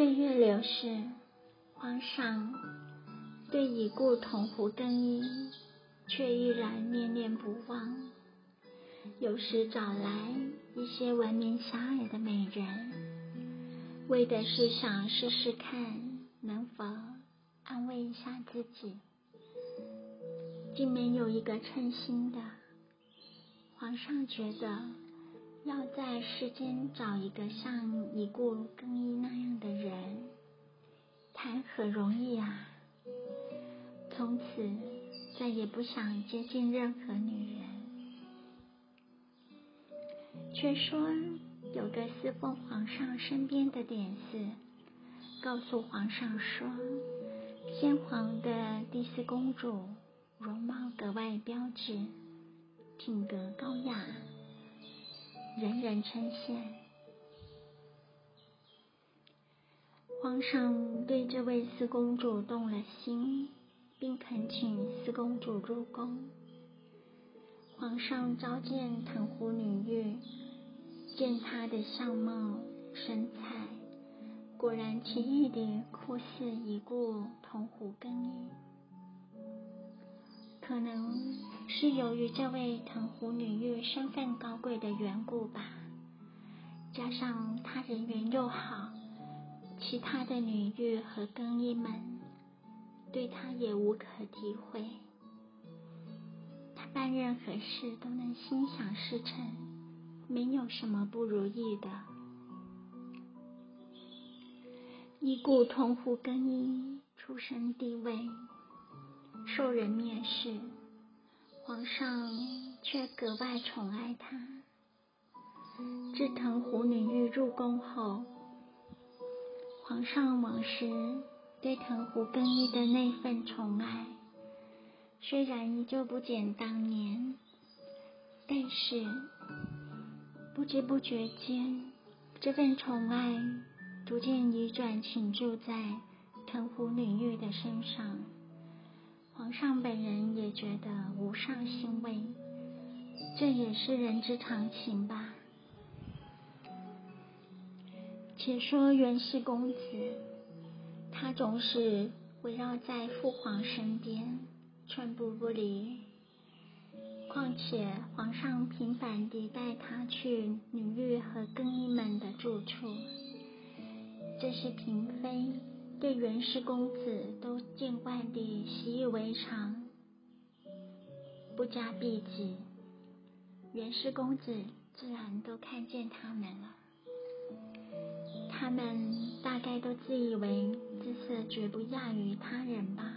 岁月流逝，皇上对已故同壶更衣却依然念念不忘。有时找来一些闻名遐迩的美人，为的是想试试看能否安慰一下自己，竟没有一个称心的。皇上觉得，在世间找一个像已故更衣那样的人，谈何容易啊！从此再也不想接近任何女人。却说有个侍奉皇上身边的典侍，告诉皇上说，先皇的第四公主容貌格外标致，品格高雅，人人称羡。皇上对这位四公主动了心，并恳请四公主入宫。皇上召见藤壶女玉。见她的相貌身材，果然奇异的酷似已故藤壶更衣。可能是由于这位藤壶女御身份高贵的缘故吧，加上她人缘又好，其他的女御和更衣们对她也无可体会。她办任何事都能心想事成。没有什么不如意的。已故同壶更衣，出身地位，受人蔑视，皇上却格外宠爱他。自藤壶女玉入宫后，皇上往时对藤壶更衣的那份宠爱，虽然依旧不减当年，但是。不知不觉间，这份宠爱逐渐移转倾注在藤壶女玉的身上。皇上本人也觉得无上欣慰，这也是人之常情吧。且说元氏公子，他总是围绕在父皇身边，寸步不离。况且皇上频繁地带他去女御和更衣们的住处，这是嫔妃对元氏公子都见惯地习以为常，不加避忌，元氏公子自然都看见他们了。他们大概都自以为姿色绝不亚于他人吧。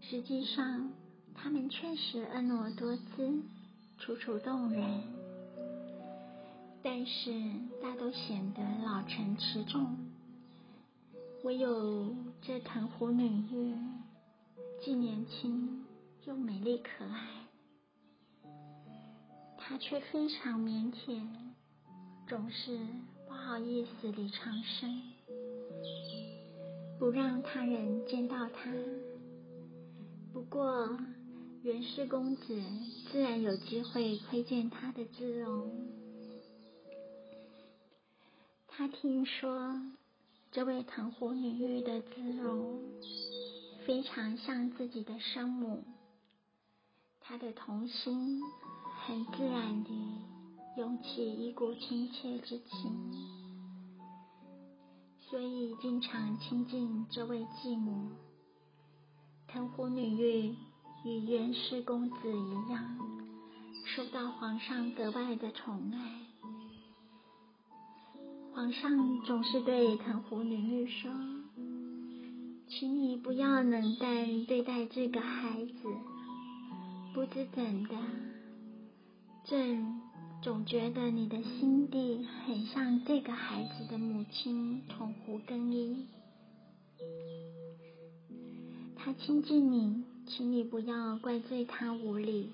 实际上，他们确实婀娜多姿，楚楚动人，但是大都显得老成持重。唯有这藤壶女玉，既年轻又美丽可爱，她却非常腼腆，总是不好意思地长生，不让他人见到她。不过，元氏公子自然有机会窥见她的姿容。他听说这位藤壶女玉的姿容非常像自己的生母，他的童心很自然地涌起一股亲切之情，所以经常亲近这位继母。藤壶女玉与元氏公子一样，受到皇上格外的宠爱。皇上总是对藤壶女玉说：“请你不要冷淡对待这个孩子。”不知怎的，朕总觉得你的心地很像这个孩子的母亲桐壶更衣。他亲近你，请你不要怪罪他无礼，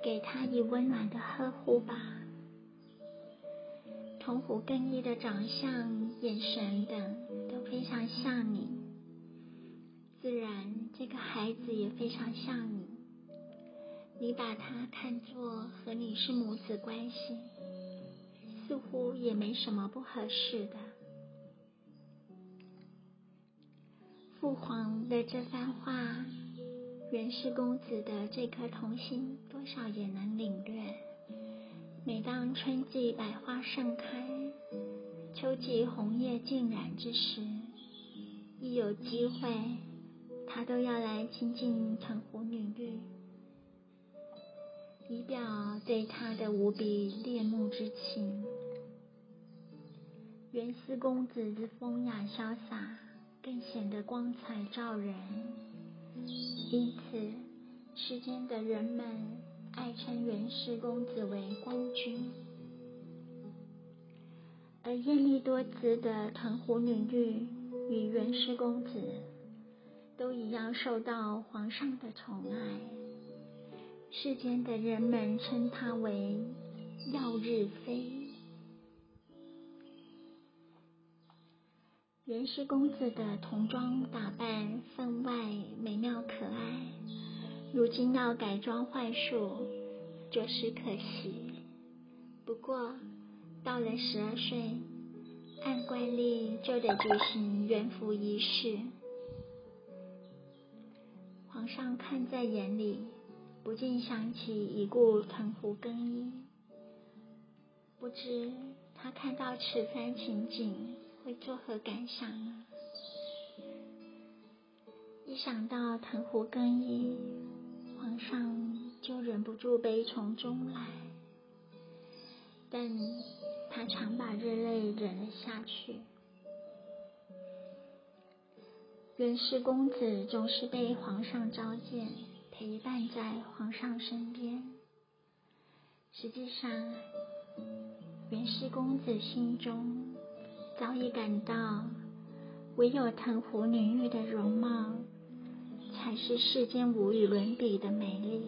给他以温暖的呵护吧。铜壶更衣的长相、眼神等都非常像你，自然这个孩子也非常像你。你把他看作和你是母子关系，似乎也没什么不合适的。父皇的这番话，元氏公子的这颗童心多少也能领略。每当春季百花盛开，秋季红叶尽染之时，一有机会，他都要来亲近藤湖女绿，以表对她的无比恋慕之情。元思公子之风雅潇洒。更显得光彩照人，因此世间的人们称元氏公子为光君，而艳丽多姿的藤湖女御与元氏公子都一样受到皇上的宠爱，世间的人们称她为耀日妃。元氏公子的童装打扮分外美妙可爱，如今要改装换术，着实可惜。不过到了十二岁，按惯例就得举行元服仪式。皇上看在眼里，不禁想起已故藤壶更衣，不知他看到此番情景。会作何感想呢？一想到藤壶更衣，皇上就忍不住悲从中来。但他常把热泪忍了下去。袁氏公子总是被皇上召见，陪伴在皇上身边。实际上，袁氏公子心中。早已感到，唯有藤壶女玉的容貌，才是世间无与伦比的美丽。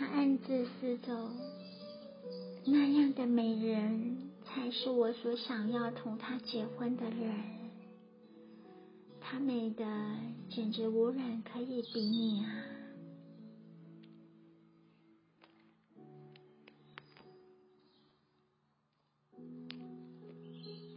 他暗自思走，那样的美人，才是我所想要同他结婚的人。他美的简直无人可以比拟啊！